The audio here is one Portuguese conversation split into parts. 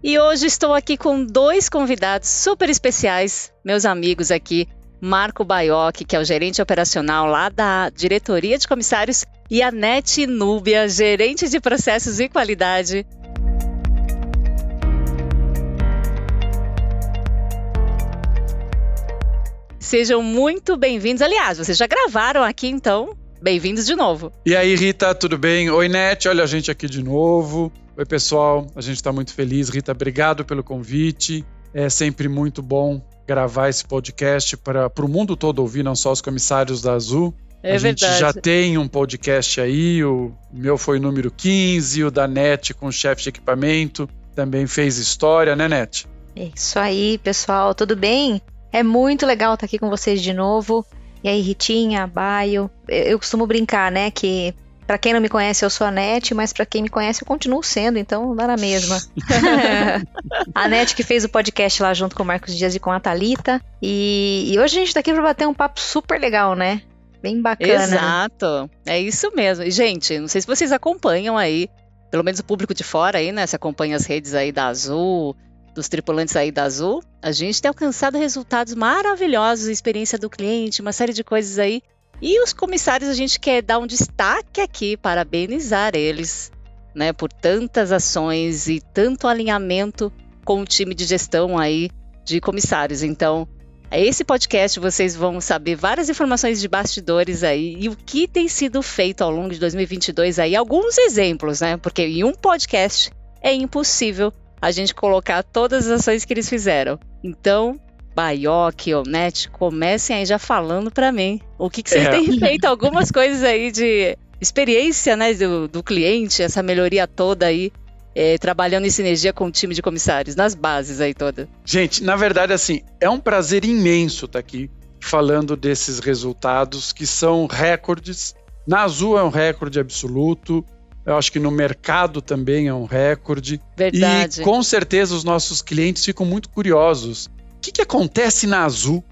E hoje estou aqui com dois convidados super especiais, meus amigos aqui, Marco Baioc, que é o gerente operacional lá da Diretoria de Comissários, e a Nete Núbia, gerente de processos e qualidade. Sejam muito bem-vindos. Aliás, vocês já gravaram aqui, então Bem-vindos de novo. E aí, Rita, tudo bem? Oi, Net, olha a gente aqui de novo. Oi, pessoal, a gente está muito feliz. Rita, obrigado pelo convite. É sempre muito bom gravar esse podcast para o mundo todo ouvir, não só os comissários da Azul. É a gente verdade. já tem um podcast aí, o meu foi o número 15, o da NET com o chefe de equipamento, também fez história, né, NET? É isso aí, pessoal, tudo bem? É muito legal estar aqui com vocês de novo. E aí, Ritinha, Baio. Eu costumo brincar, né? Que para quem não me conhece, eu sou a Nete, mas para quem me conhece, eu continuo sendo, então dá na mesma. a Nete que fez o podcast lá junto com o Marcos Dias e com a Thalita. E, e hoje a gente tá aqui para bater um papo super legal, né? Bem bacana. Exato. É isso mesmo. E, gente, não sei se vocês acompanham aí, pelo menos o público de fora aí, né? Se acompanha as redes aí da Azul, dos tripulantes aí da Azul, a gente tem alcançado resultados maravilhosos, experiência do cliente, uma série de coisas aí. E os comissários, a gente quer dar um destaque aqui, parabenizar eles, né, por tantas ações e tanto alinhamento com o time de gestão aí de comissários. Então, esse podcast vocês vão saber várias informações de bastidores aí e o que tem sido feito ao longo de 2022 aí, alguns exemplos, né? Porque em um podcast é impossível a gente colocar todas as ações que eles fizeram. Então, Baioc, Onet, comecem aí já falando para mim. O que, que vocês É. têm feito? Algumas coisas aí de experiência né, do, do cliente, essa melhoria toda aí, é, trabalhando em sinergia com o time de comissários, nas bases aí toda. Gente, na verdade, assim, é um prazer imenso estar aqui falando desses resultados que são recordes. Na Azul é um recorde absoluto. Eu acho que no mercado também é um recorde. Verdade. E com certeza os nossos clientes ficam muito curiosos. O que, que acontece na Azul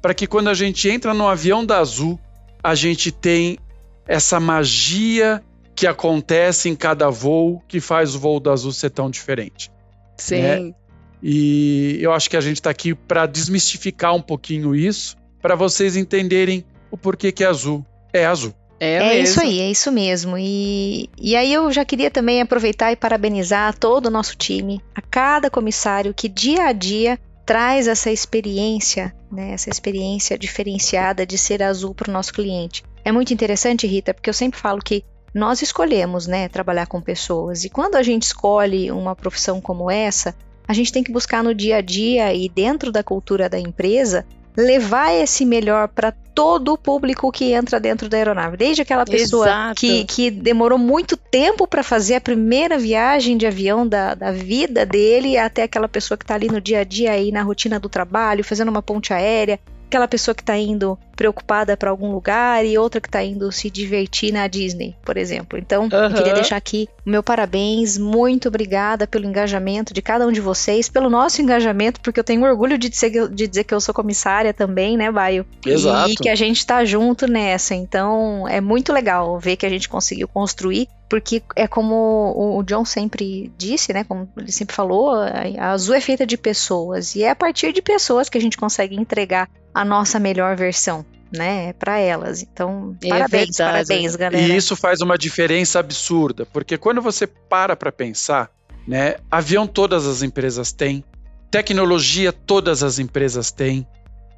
para que quando a gente entra no avião da Azul, a gente tem essa magia que acontece em cada voo que faz o voo da Azul ser tão diferente? Sim. né? E eu acho que a gente está aqui para desmistificar um pouquinho isso, para vocês entenderem o porquê que é azul é azul. É, É isso aí, é isso mesmo. E, e aí eu já queria também aproveitar e parabenizar todo o nosso time, a cada comissário que dia a dia traz essa experiência, né, essa experiência diferenciada de ser azul para o nosso cliente. É muito interessante, Rita, porque eu sempre falo que nós escolhemos, né, trabalhar com pessoas. E quando a gente escolhe uma profissão como essa, a gente tem que buscar no dia a dia e dentro da cultura da empresa levar esse melhor para todo o público que entra dentro da aeronave. Desde aquela pessoa Exato. que, que demorou muito tempo para fazer a primeira viagem de avião da, da vida dele, até aquela pessoa que está ali no dia a dia, aí na rotina do trabalho, fazendo uma ponte aérea, aquela pessoa que está indo preocupada para algum lugar e outra que está indo se divertir na Disney, por exemplo. Então, eu Aham. queria deixar aqui o meu parabéns, muito obrigada pelo engajamento de cada um de vocês, pelo nosso engajamento, porque eu tenho orgulho de dizer, que eu- de dizer que eu sou comissária também, né, Baio? Exato. E que a gente tá junto nessa. Então, é muito legal ver que a gente conseguiu construir, porque é como o- John sempre disse, né, como ele sempre falou, a Azul é feita de pessoas, e é a partir de pessoas que a gente consegue entregar a nossa melhor versão, né, para elas. Então, É parabéns, verdade. parabéns, galera. E isso faz uma diferença absurda, porque quando você para para pensar, né, avião todas as empresas têm, tecnologia todas as empresas têm,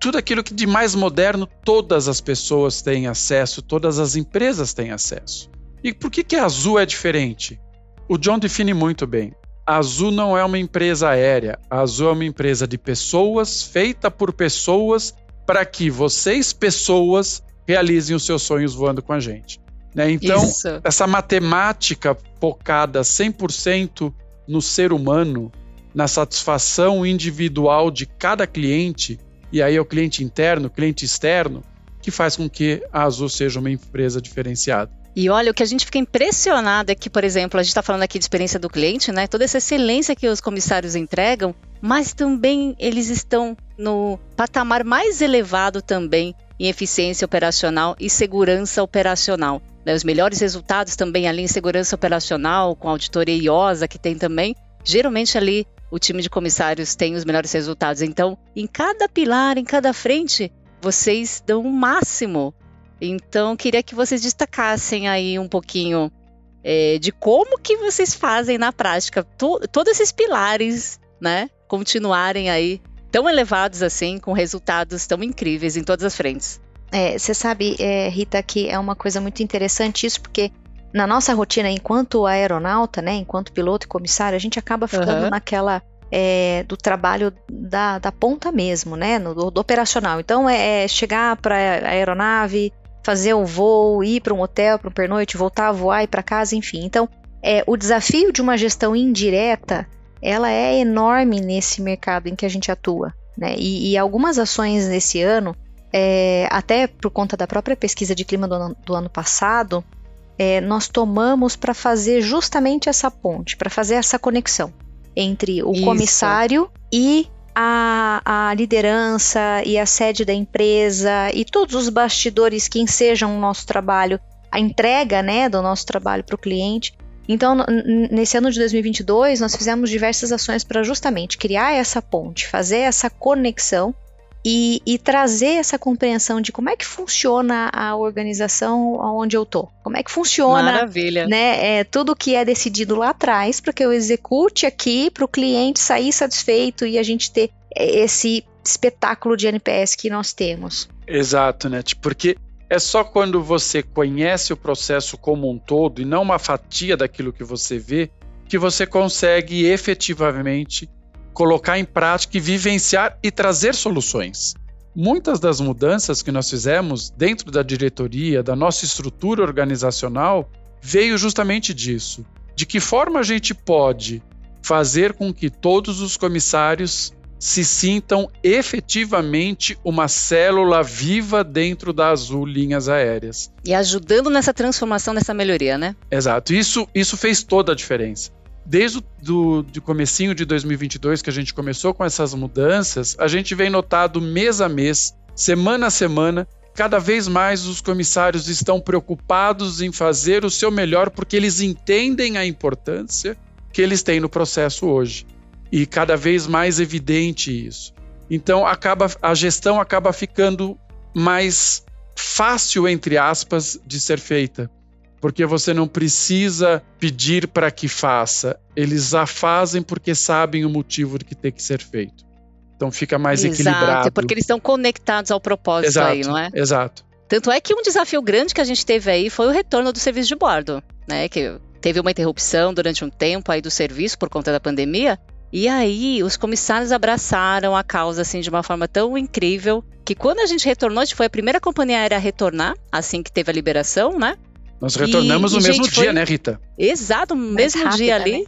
tudo aquilo que de mais moderno todas as pessoas têm acesso, todas as empresas têm acesso. E por que, que a Azul é diferente? O John define muito bem. A Azul não é uma empresa aérea, a Azul é uma empresa de pessoas, feita por pessoas, para que vocês, pessoas, realizem os seus sonhos voando com a gente. Né? Então, Isso. essa matemática focada 100% no ser humano, na satisfação individual de cada cliente, e aí é o cliente interno, cliente externo, que faz com que a Azul seja uma empresa diferenciada. E olha, o que a gente fica impressionado é que, por exemplo, a gente está falando aqui de experiência do cliente, né? Toda essa excelência que os comissários entregam, mas também eles estão no patamar mais elevado também em eficiência operacional e segurança operacional. Né? Os melhores resultados também ali em segurança operacional, com a auditoria IOSA que tem também, geralmente ali o time de comissários tem os melhores resultados. Então, em cada pilar, em cada frente, vocês dão o máximo então, queria que vocês destacassem aí um pouquinho é, de como que vocês fazem na prática to todos esses pilares, né? Continuarem aí tão elevados assim, com resultados tão incríveis em todas as frentes. É, você sabe, é, Rita, que é uma coisa muito interessante isso, porque na nossa rotina, enquanto aeronauta, né, enquanto piloto e comissário, a gente acaba ficando uhum. naquela é, do trabalho da, da ponta mesmo, né, no, do, do operacional. Então, é, é chegar para a aeronave, fazer um voo, ir para um hotel, para um pernoite, voltar a voar, ir para casa, enfim. Então, é, o desafio de uma gestão indireta, ela é enorme nesse mercado em que a gente atua. Né? E, e algumas ações nesse ano, é, até por conta da própria pesquisa de clima do ano, do ano passado, é, nós tomamos para fazer justamente essa ponte, para fazer essa conexão entre o Isso. comissário e a, a liderança e a sede da empresa e todos os bastidores que ensejam o nosso trabalho, a entrega né, do nosso trabalho para o cliente. Então, nesse ano de 2022, nós fizemos diversas ações para justamente criar essa ponte, fazer essa conexão e, e, trazer essa compreensão de como é que funciona a organização onde eu tô, como é que funciona, Maravilha. né, é, tudo que é decidido lá atrás para que eu execute aqui para o cliente sair satisfeito e a gente ter esse espetáculo de NPS que nós temos. Exato, né? Porque é só quando você conhece o processo como um todo e não uma fatia daquilo que você vê que você consegue efetivamente colocar em prática e vivenciar e trazer soluções. Muitas das mudanças que nós fizemos dentro da diretoria, da nossa estrutura organizacional, veio justamente disso. De que forma a gente pode fazer com que todos os comissários se sintam efetivamente uma célula viva dentro da Azul Linhas Aéreas. E ajudando nessa transformação, nessa melhoria, né? Exato. Isso, isso fez toda a diferença desde o do, comecinho de 2022 que a gente começou com essas mudanças, a gente vem notado mês a mês, semana a semana, cada vez mais os comissários estão preocupados em fazer o seu melhor porque eles entendem a importância que eles têm no processo hoje. E cada vez mais evidente isso. Então acaba a gestão acaba ficando mais fácil entre aspas de ser feita porque você não precisa pedir para que faça. Eles a fazem porque sabem o motivo de que tem que ser feito. Então fica mais Exato, equilibrado. porque eles estão conectados ao propósito exato, aí, não é? Exato. Tanto é que um desafio grande que a gente teve aí foi o retorno do serviço de bordo, né? Que teve uma interrupção durante um tempo aí do serviço por conta da pandemia. E aí os comissários abraçaram a causa assim de uma forma tão incrível que quando a gente retornou, a gente foi a primeira companhia aérea a retornar assim que teve a liberação, né? Nós retornamos e, no e, mesmo gente, dia, foi... né, Rita? Exato, no mesmo rápida, dia ali. Né?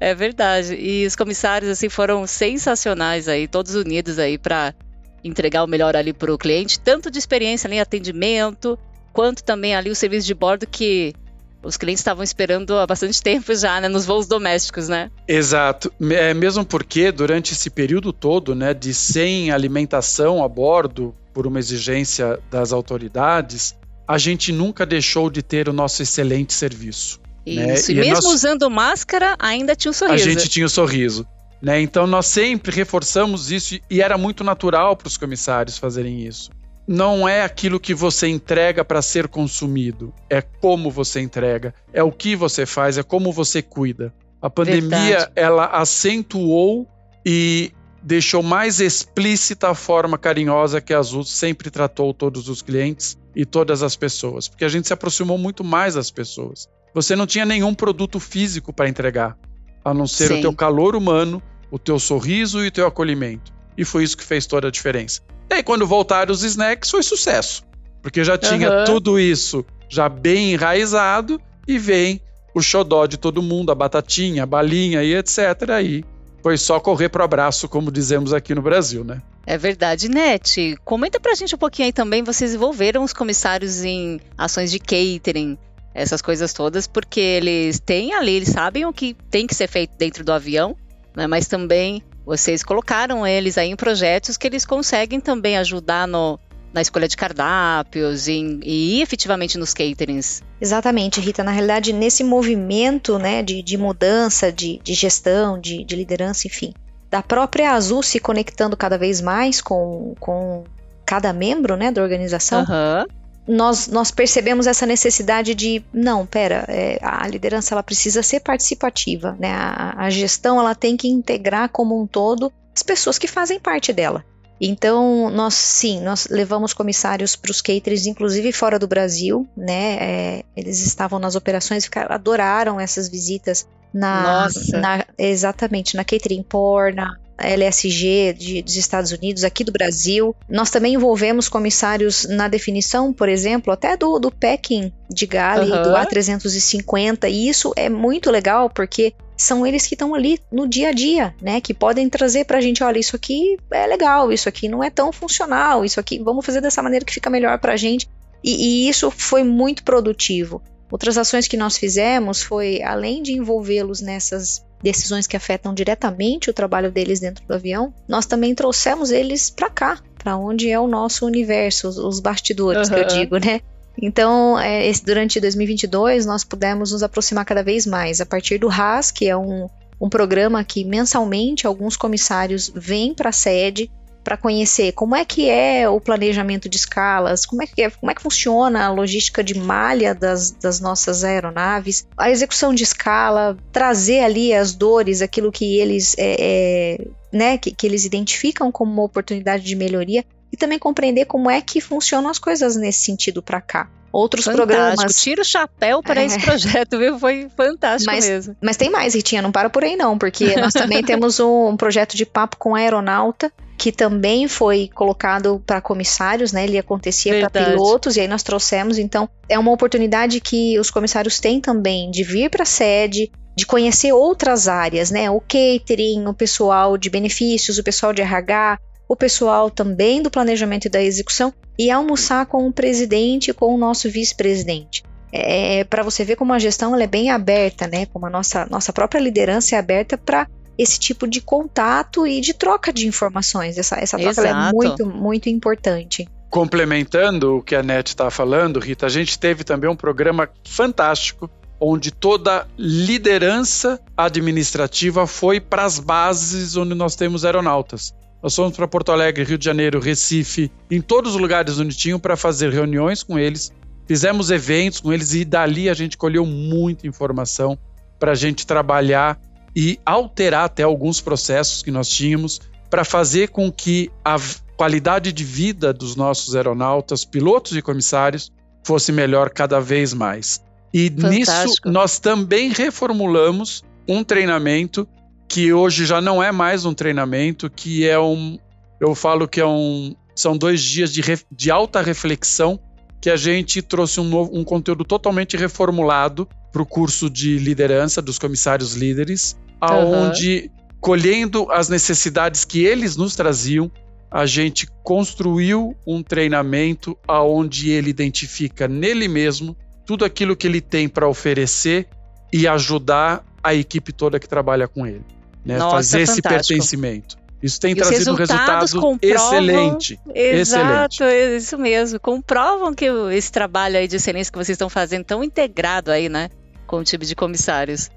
É verdade. E os comissários assim foram sensacionais aí, todos unidos aí para entregar o melhor ali para o cliente, tanto de experiência ali, atendimento, quanto também ali o serviço de bordo que os clientes estavam esperando há bastante tempo já, né, nos voos domésticos, né? Exato. É, mesmo porque durante esse período todo, né, de sem alimentação a bordo por uma exigência das autoridades, a gente nunca deixou de ter o nosso excelente serviço. Né? Isso, né? e, e mesmo nós... usando máscara, ainda tinha um sorriso. A gente tinha o um sorriso. Né? Então nós sempre reforçamos isso e era muito natural para os comissários fazerem isso. Não é aquilo que você entrega para ser consumido, é como você entrega, é o que você faz, é como você cuida. A pandemia Verdade. ela acentuou e deixou mais explícita a forma carinhosa que a Azul sempre tratou todos os clientes e todas as pessoas, porque a gente se aproximou muito mais das pessoas. Você não tinha nenhum produto físico para entregar, a não ser Sim. o teu calor humano, o teu sorriso e o teu acolhimento. E foi isso que fez toda a diferença. E aí, quando voltaram os snacks, foi sucesso, porque já tinha uhum. tudo isso já bem enraizado e vem o xodó de todo mundo, a batatinha, a balinha e etc. Aí foi só correr pro abraço, como dizemos aqui no Brasil, né? É verdade, Net. Comenta pra gente um pouquinho aí também. Vocês envolveram os comissários em ações de catering, essas coisas todas, porque eles têm ali, eles sabem o que tem que ser feito dentro do avião, né? Mas também vocês colocaram eles aí em projetos que eles conseguem também ajudar no, na escolha de cardápios e, e efetivamente nos caterings. Exatamente, Rita. Na realidade, nesse movimento né, de, de mudança, de, de gestão, de, de liderança, enfim, da própria Azul se conectando cada vez mais com, com cada membro né, da organização, uhum. nós, nós percebemos essa necessidade de, não, pera, é, a liderança ela precisa ser participativa, né, a, a gestão ela tem que integrar como um todo as pessoas que fazem parte dela. Então, nós sim, nós levamos comissários para os caterers, inclusive fora do Brasil, né? É, eles estavam nas operações, ficaram, adoraram essas visitas na, na, exatamente na Catering Por, na LSG de, dos Estados Unidos, aqui do Brasil. Nós também envolvemos comissários na definição, por exemplo, até do, do packing de Gale, uhum. do A350, e isso é muito legal porque são eles que estão ali no dia a dia, né? Que podem trazer para a gente, olha, isso aqui é legal, isso aqui não é tão funcional, isso aqui vamos fazer dessa maneira que fica melhor para a gente. E, e, isso foi muito produtivo. Outras ações que nós fizemos foi, além de envolvê-los nessas decisões que afetam diretamente o trabalho deles dentro do avião, nós também trouxemos eles para cá, para onde é o nosso universo, os, bastidores uhum. que eu digo, né? Então, é, esse, durante 2022, nós pudemos nos aproximar cada vez mais a partir do RAS, que é um, um programa que mensalmente alguns comissários vêm para a sede para conhecer como é que é o planejamento de escalas, como é que, é, como é que funciona a logística de malha das, das nossas aeronaves, a execução de escala, trazer ali as dores, aquilo que eles, é, é, né, que, que eles identificam como uma oportunidade de melhoria e também compreender como é que funcionam as coisas nesse sentido para cá outros fantástico. programas. Tira o chapéu para é. esse projeto, viu? Foi fantástico mas, mesmo. Mas tem mais, Ritinha, não para por aí não, porque nós também temos um, um, projeto de papo com aeronauta, que também foi colocado para comissários, né? Ele acontecia para pilotos e aí nós trouxemos. Então, é uma oportunidade que os comissários têm também de vir para a sede, de conhecer outras áreas, né? O catering, o pessoal de benefícios, o pessoal de RH, o pessoal também do planejamento e da execução e almoçar com o presidente e com o nosso vice-presidente. É, para você ver como a gestão é bem aberta, né? Como a nossa, nossa própria liderança é aberta para esse tipo de contato e de troca de informações. Essa, essa troca é muito, muito importante. Complementando o que a NET está falando, Rita, a gente teve também um programa fantástico onde toda liderança administrativa foi para as bases onde nós temos aeronautas. Nós fomos para Porto Alegre, Rio de Janeiro, Recife, em todos os lugares onde tinham para fazer reuniões com eles, fizemos eventos com eles e dali a gente colheu muita informação para a gente trabalhar e alterar até alguns processos que nós tínhamos para fazer com que a qualidade de vida dos nossos aeronautas, pilotos e comissários fosse melhor cada vez mais. E Fantástico. nisso nós também reformulamos um treinamento que hoje já não é mais um treinamento, que é um, eu falo que é um, são dois dias de, de alta reflexão que a gente trouxe um, novo, um conteúdo totalmente reformulado para o curso de liderança dos comissários líderes aonde uhum. colhendo as necessidades que eles nos traziam, a gente construiu um treinamento aonde ele identifica nele mesmo tudo aquilo que ele tem para oferecer e ajudar a equipe toda que trabalha com ele, né? Nossa, Fazer esse pertencimento. Isso tem e trazido um resultado excelente. Exato, excelente. isso mesmo. Comprovam que esse trabalho aí de excelência que vocês estão fazendo tão integrado aí, né, com o time de comissários.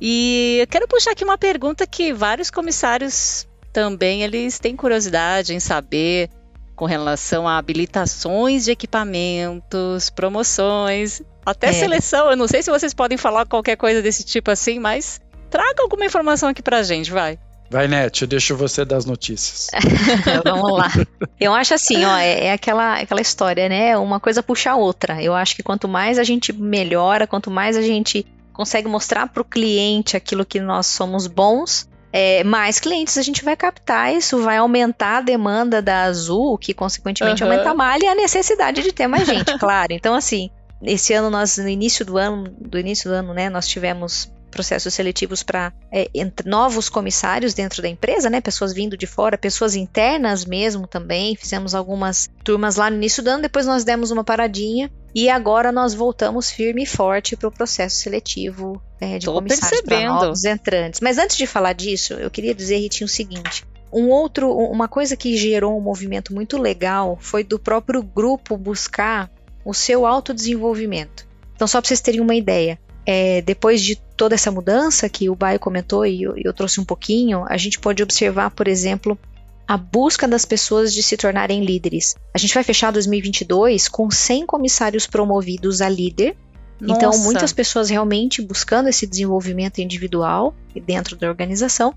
E eu quero puxar aqui uma pergunta que vários comissários também eles têm curiosidade em saber com relação a habilitações de equipamentos, promoções, até é. seleção. Eu não sei se vocês podem falar qualquer coisa desse tipo assim, mas traga alguma informação aqui pra gente, vai. Vai, Net, eu deixo você das notícias. Vamos lá. Eu acho assim, ó, é, é, aquela, aquela história, né? Uma coisa puxa a outra. Eu acho que quanto mais a gente melhora, quanto mais a gente consegue mostrar para o cliente aquilo que nós somos bons, é, mais clientes a gente vai captar, isso vai aumentar a demanda da Azul, que consequentemente uhum. aumenta a malha e a necessidade de ter mais gente, claro. Então, assim, esse ano nós no início do ano, do início do ano, né, nós tivemos processos seletivos para é, novos comissários dentro da empresa, né? Pessoas vindo de fora, pessoas internas mesmo também. Fizemos algumas turmas lá no início do ano, depois nós demos uma paradinha e agora nós voltamos firme e forte para o processo seletivo é, de Tô comissários para novos entrantes. Mas antes de falar disso, eu queria dizer, Ritinho, o seguinte. Um outro, uma coisa que gerou um movimento muito legal foi do próprio grupo buscar o seu autodesenvolvimento. Então, só para vocês terem uma ideia, é, depois de toda essa mudança que o Baio comentou e eu, eu trouxe um pouquinho, a gente pode observar, por exemplo, a busca das pessoas de se tornarem líderes. A gente vai fechar 2022 com 100 comissários promovidos a líder. Então, Nossa. Então, muitas pessoas realmente buscando esse desenvolvimento individual dentro da organização.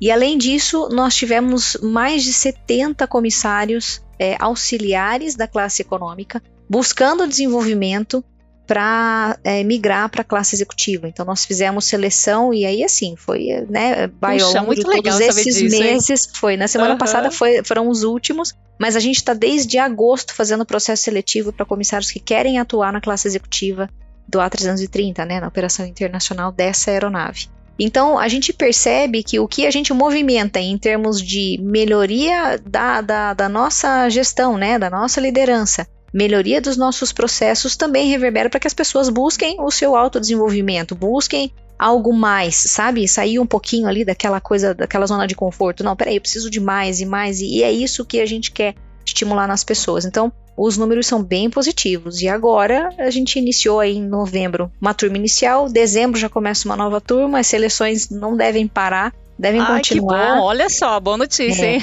E além disso, nós tivemos mais de 70 comissários é, auxiliares da classe econômica buscando desenvolvimento para é, migrar para a classe executiva. Então nós fizemos seleção e aí assim foi, né, vai ao longo de todos esses disso, meses, hein? foi na semana uhum. passada foi, foram os últimos, mas a gente está desde agosto fazendo processo seletivo para comissários que querem atuar na classe executiva do A330, né, na operação internacional dessa aeronave. Então, a gente percebe que o que a gente movimenta em termos de melhoria da, da, da nossa gestão, né, da nossa liderança, melhoria dos nossos processos também reverbera para que as pessoas busquem o seu autodesenvolvimento, busquem algo mais, sabe? Sair um pouquinho ali daquela coisa, daquela zona de conforto. Não, peraí, eu preciso de mais e mais, e é isso que a gente quer estimular nas pessoas. Então, os números são bem positivos. E agora a gente iniciou aí em novembro uma turma inicial, dezembro já começa uma nova turma, as seleções não devem parar, devem Ai, continuar. Que bom, olha só, boa notícia, é, hein?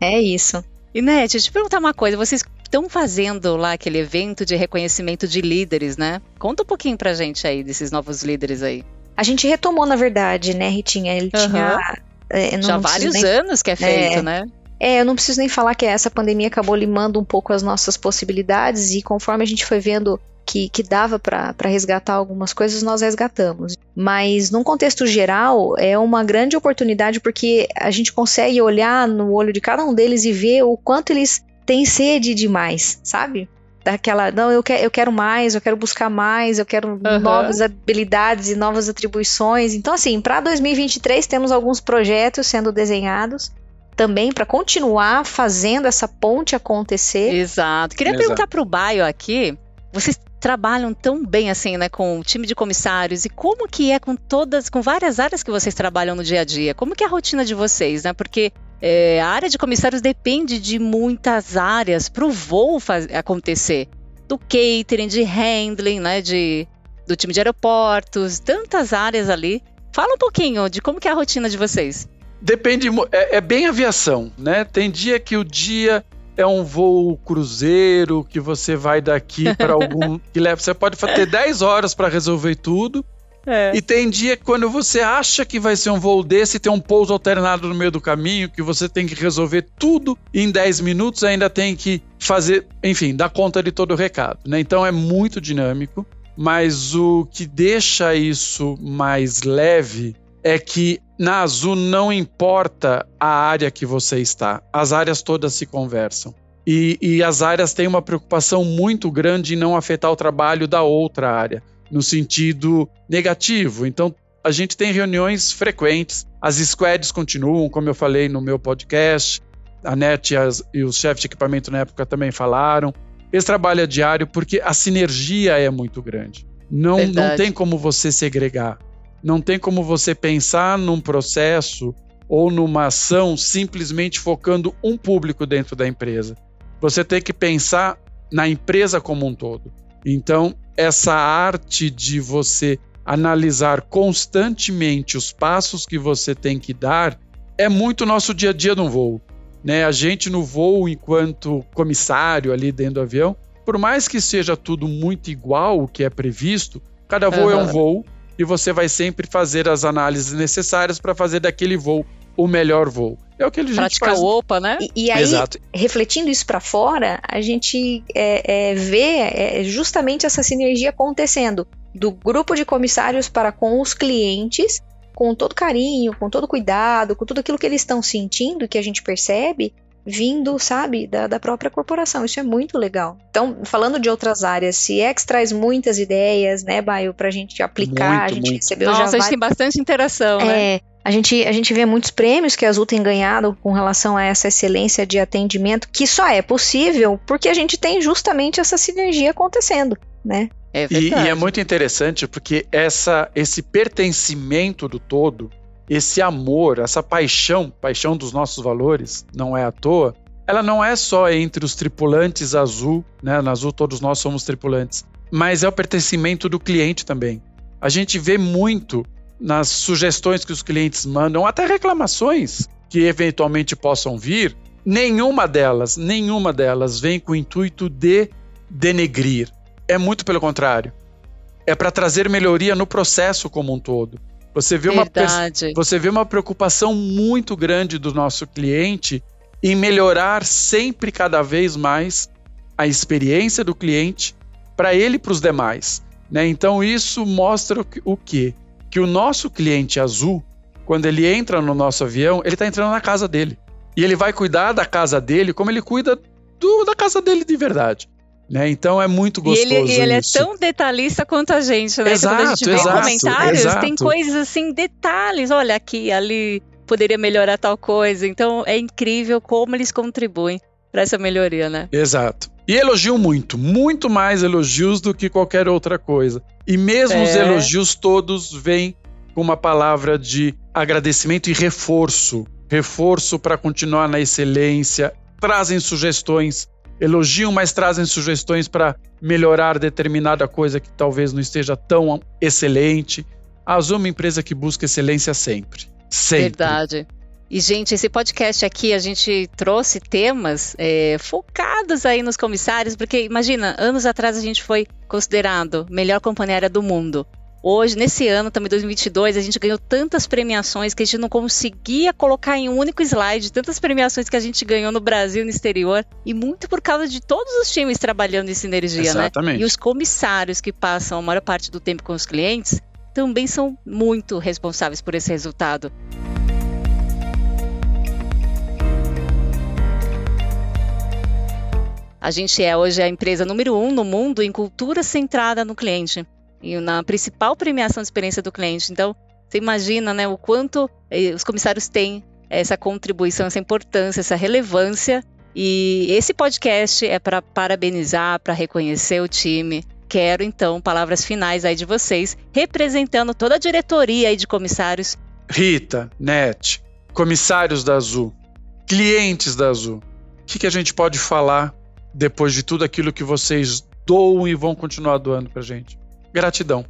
é isso. E Nete, deixa eu te perguntar uma coisa, vocês estão fazendo lá aquele evento de reconhecimento de líderes, né? Conta um pouquinho pra gente aí desses novos líderes aí. A gente retomou, na verdade, né, Ritinha? Ele uhum. tinha. É, Já vários nem... anos que é feito, é, né? É, eu não preciso nem falar que essa pandemia acabou limando um pouco as nossas possibilidades e conforme a gente foi vendo que, que dava para resgatar algumas coisas, nós resgatamos. Mas, num contexto geral, é uma grande oportunidade porque a gente consegue olhar no olho de cada um deles e ver o quanto eles têm sede demais, sabe? Daquela, não, eu, quer, eu quero mais, eu quero buscar mais, eu quero uhum. novas habilidades e novas atribuições. Então, assim, para 2023 temos alguns projetos sendo desenhados também para continuar fazendo essa ponte acontecer. Exato. Queria Exato. perguntar para o Baio aqui, vocês trabalham tão bem assim, né, com o time de comissários e como que é com todas, com várias áreas que vocês trabalham no dia a dia? Como que é a rotina de vocês, né? Porque é, a área de comissários depende de muitas áreas para o voo acontecer, do catering, de handling, né, de do time de aeroportos, tantas áreas ali. Fala um pouquinho de como que é a rotina de vocês. Depende, é, é bem aviação, né? Tem dia que o dia é um voo cruzeiro que você vai daqui para algum que leva, você pode ter 10 horas para resolver tudo. É. E tem dia que quando você acha que vai ser um voo desse, tem um pouso alternado no meio do caminho, que você tem que resolver tudo em 10 minutos, ainda tem que fazer, enfim, dar conta de todo o recado, né? Então é muito dinâmico, mas o que deixa isso mais leve é que na Azul não importa a área que você está, as áreas todas se conversam. E, e, as áreas têm uma preocupação muito grande em não afetar o trabalho da outra área, no sentido negativo. Então, a gente tem reuniões frequentes, as squads continuam, como eu falei no meu podcast, a NET e, as, e os chefes de equipamento na época também falaram. Esse trabalho é diário porque a sinergia é muito grande. Não, não tem como você segregar. Não tem como você pensar num processo ou numa ação simplesmente focando um público dentro da empresa. Você tem que pensar na empresa como um todo. Então, essa arte de você analisar constantemente os passos que você tem que dar é muito nosso dia a dia no voo. Né? A gente no voo, enquanto comissário ali dentro do avião, por mais que seja tudo muito igual o que é previsto, cada voo uhum. é um voo e você vai sempre fazer as análises necessárias para fazer daquele voo o melhor voo. É o que gente Praticar faz. o OPA, né? E, e aí, Exato. refletindo isso para fora, a gente é, é, vê é, justamente essa sinergia acontecendo do grupo de comissários para com os clientes, com todo carinho, com todo cuidado, com tudo aquilo que eles estão sentindo, que a gente percebe, vindo, sabe, da, da própria corporação. Isso é muito legal. Então, falando de outras áreas, CX traz muitas ideias, né, Baio, pra gente aplicar. Muito, a gente muito. recebeu Nossa, já a gente tem bastante interação, né? é, a gente, a gente vê muitos prêmios que a Azul tem ganhado com relação a essa excelência de atendimento, que só é possível porque a gente tem justamente essa sinergia acontecendo, né? É E, verdade. e é muito interessante porque essa, esse pertencimento do todo, esse amor, essa paixão, paixão dos nossos valores, não é à toa, ela não é só entre os tripulantes azul, né? Na azul todos nós somos tripulantes, mas é o pertencimento do cliente também. A gente vê muito nas sugestões que os clientes mandam, até reclamações que eventualmente possam vir, nenhuma delas, nenhuma delas vem com o intuito de denegrir. É muito pelo contrário. É para trazer melhoria no processo como um todo. Você vê, uma, você vê uma preocupação muito grande do nosso cliente em melhorar sempre cada vez mais a experiência do cliente para ele e para os demais. Né? Então isso mostra o que- o quê? Que o nosso cliente azul, quando ele entra no nosso avião, ele está entrando na casa dele. E ele vai cuidar da casa dele como ele cuida do- da casa dele de verdade. Né? Então é muito E gostoso ele, e ele isso. é tão detalhista quanto a gente, né? Exato, Quando a gente vê exato, comentários, exato. tem coisas assim, detalhes. Olha aqui, ali, poderia melhorar tal coisa. Então é incrível como eles contribuem para essa melhoria, né? Exato. E elogiam muito, muito mais elogios do que qualquer outra coisa. E mesmo os É. elogios todos vêm com uma palavra de agradecimento e reforço. Reforço para continuar na excelência. Trazem sugestões, elogiam, mas trazem sugestões para melhorar determinada coisa que talvez não esteja tão excelente. A Azul é uma empresa que busca excelência sempre. Sempre. Verdade. E, gente, esse podcast aqui, a gente trouxe temas é, focados aí nos comissários, porque imagina, anos atrás a gente foi considerado melhor companhia aérea do mundo. Hoje, nesse ano, também 2022, a gente ganhou tantas premiações que a gente não conseguia colocar em um único slide, tantas premiações que a gente ganhou no Brasil e no exterior, e muito por causa de todos os times trabalhando em sinergia, Exatamente. né? E os comissários que passam a maior parte do tempo com os clientes também são muito responsáveis por esse resultado. A gente é hoje a empresa número um no mundo em cultura centrada no cliente e na principal premiação de experiência do cliente. Então, você imagina né, o quanto eh, os comissários têm essa contribuição, essa importância, essa relevância. E esse podcast é para parabenizar, para reconhecer o time. Quero então palavras finais aí de vocês, representando toda a diretoria aí de comissários. Rita, Net, comissários da Azul, clientes da Azul, o que, que a gente pode falar depois de tudo aquilo que vocês doam e vão continuar doando pra gente? Gratidão.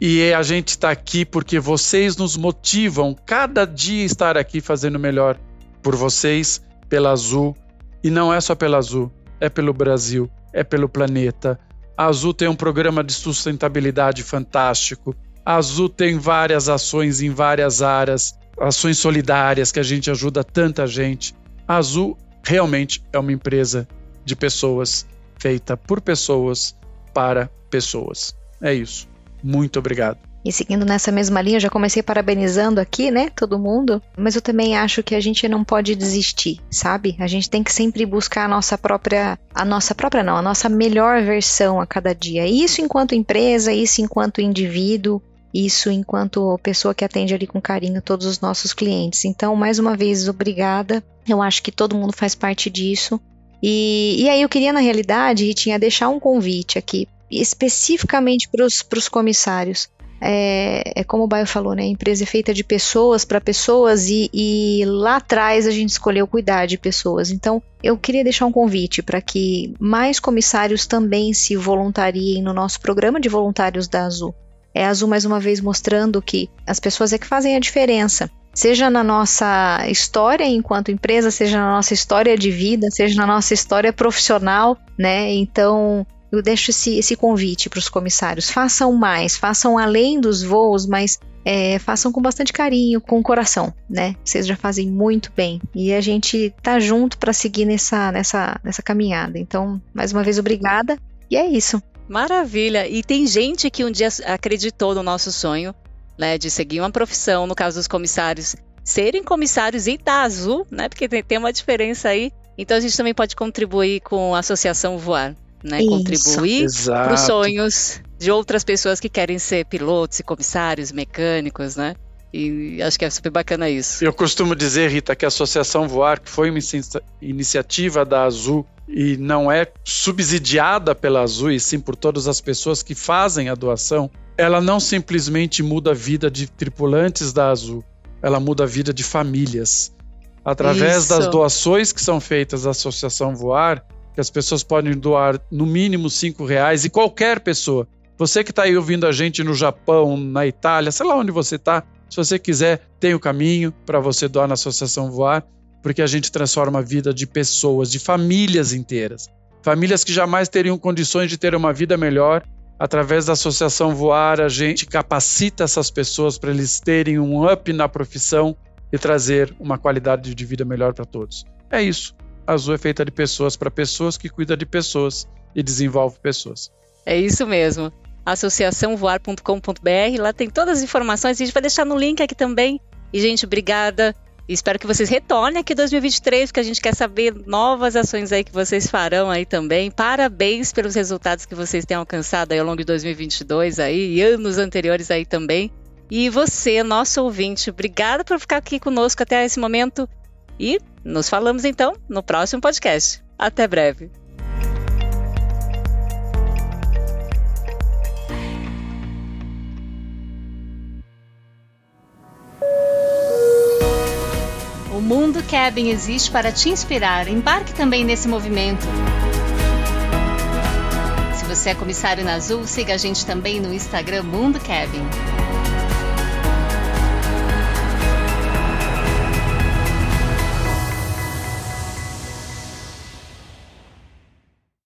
E a gente está aqui porque vocês nos motivam cada dia estar aqui fazendo melhor por vocês, pela Azul. E não é só pela Azul, é pelo Brasil, é pelo planeta. A Azul tem um programa de sustentabilidade fantástico. A Azul tem várias ações em várias áreas, ações solidárias que a gente ajuda tanta gente. A Azul realmente é uma empresa de pessoas, feita por pessoas, para pessoas. É isso. Muito obrigado. E seguindo nessa mesma linha, já comecei parabenizando aqui, né, todo mundo, mas eu também acho que a gente não pode desistir, sabe? A gente tem que sempre buscar a nossa própria, a nossa própria não, a nossa melhor versão a cada dia. Isso enquanto empresa, isso enquanto indivíduo, isso enquanto pessoa que atende ali com carinho todos os nossos clientes. Então, mais uma vez, obrigada. Eu acho que todo mundo faz parte disso. E, e aí eu queria, na realidade, Ritinha, deixar um convite aqui, especificamente para os comissários. É, é, como o Baio falou, né? A empresa é feita de pessoas para pessoas e, e, lá atrás a gente escolheu cuidar de pessoas. Então, eu queria deixar um convite para que mais comissários também se voluntariem no nosso programa de voluntários da Azul. É a Azul mais uma vez mostrando que as pessoas é que fazem a diferença. Seja na nossa história enquanto empresa, seja na nossa história de vida, seja na nossa história profissional, né? Então, eu deixo esse, esse convite para os comissários. Façam mais, façam além dos voos, mas é, façam com bastante carinho, com coração, né? Vocês já fazem muito bem. E a gente tá junto para seguir nessa, nessa, nessa caminhada. Então, mais uma vez, obrigada. E é isso. Maravilha! E tem gente que um dia acreditou no nosso sonho, né, de seguir uma profissão, no caso dos comissários, serem comissários e da Azul, né? Porque tem, tem uma diferença aí Então a gente também pode contribuir com a Associação Voar, né? Isso. Contribuir para os sonhos de outras pessoas que querem ser pilotos e comissários, mecânicos, né? E acho que é super bacana isso. Eu costumo dizer, Rita, que a Associação Voar, que foi uma iniciativa da Azul e não é subsidiada pela Azul, e sim por todas as pessoas que fazem a doação, ela não simplesmente muda a vida de tripulantes da Azul, ela muda a vida de famílias. Através Isso. das doações que são feitas da Associação Voar, que as pessoas podem doar no mínimo cinco reais e qualquer pessoa. Você que está aí ouvindo a gente no Japão, na Itália, sei lá onde você está, se você quiser, tem o caminho para você doar na Associação Voar, porque a gente transforma a vida de pessoas, de famílias inteiras. Famílias que jamais teriam condições de ter uma vida melhor. Através da Associação Voar, a gente capacita essas pessoas para eles terem um up na profissão e trazer uma qualidade de vida melhor para todos. É isso. A Azul é feita de pessoas para pessoas que cuida de pessoas e desenvolve pessoas. É isso mesmo. associaçãovoar.com.br, lá tem todas as informações, a gente vai deixar no link aqui também. E, gente, obrigada. Espero que vocês retornem aqui em 2023, porque a gente quer saber novas ações aí que vocês farão aí também. Parabéns pelos resultados que vocês têm alcançado aí ao longo de 2022 aí, e anos anteriores aí também. E você, nosso ouvinte, obrigada por ficar aqui conosco até esse momento. E nos falamos então no próximo podcast. Até breve. O Mundo Cabin existe para te inspirar. Embarque também nesse movimento. Se você é comissário na Azul, siga a gente também no Instagram Mundo Cabin.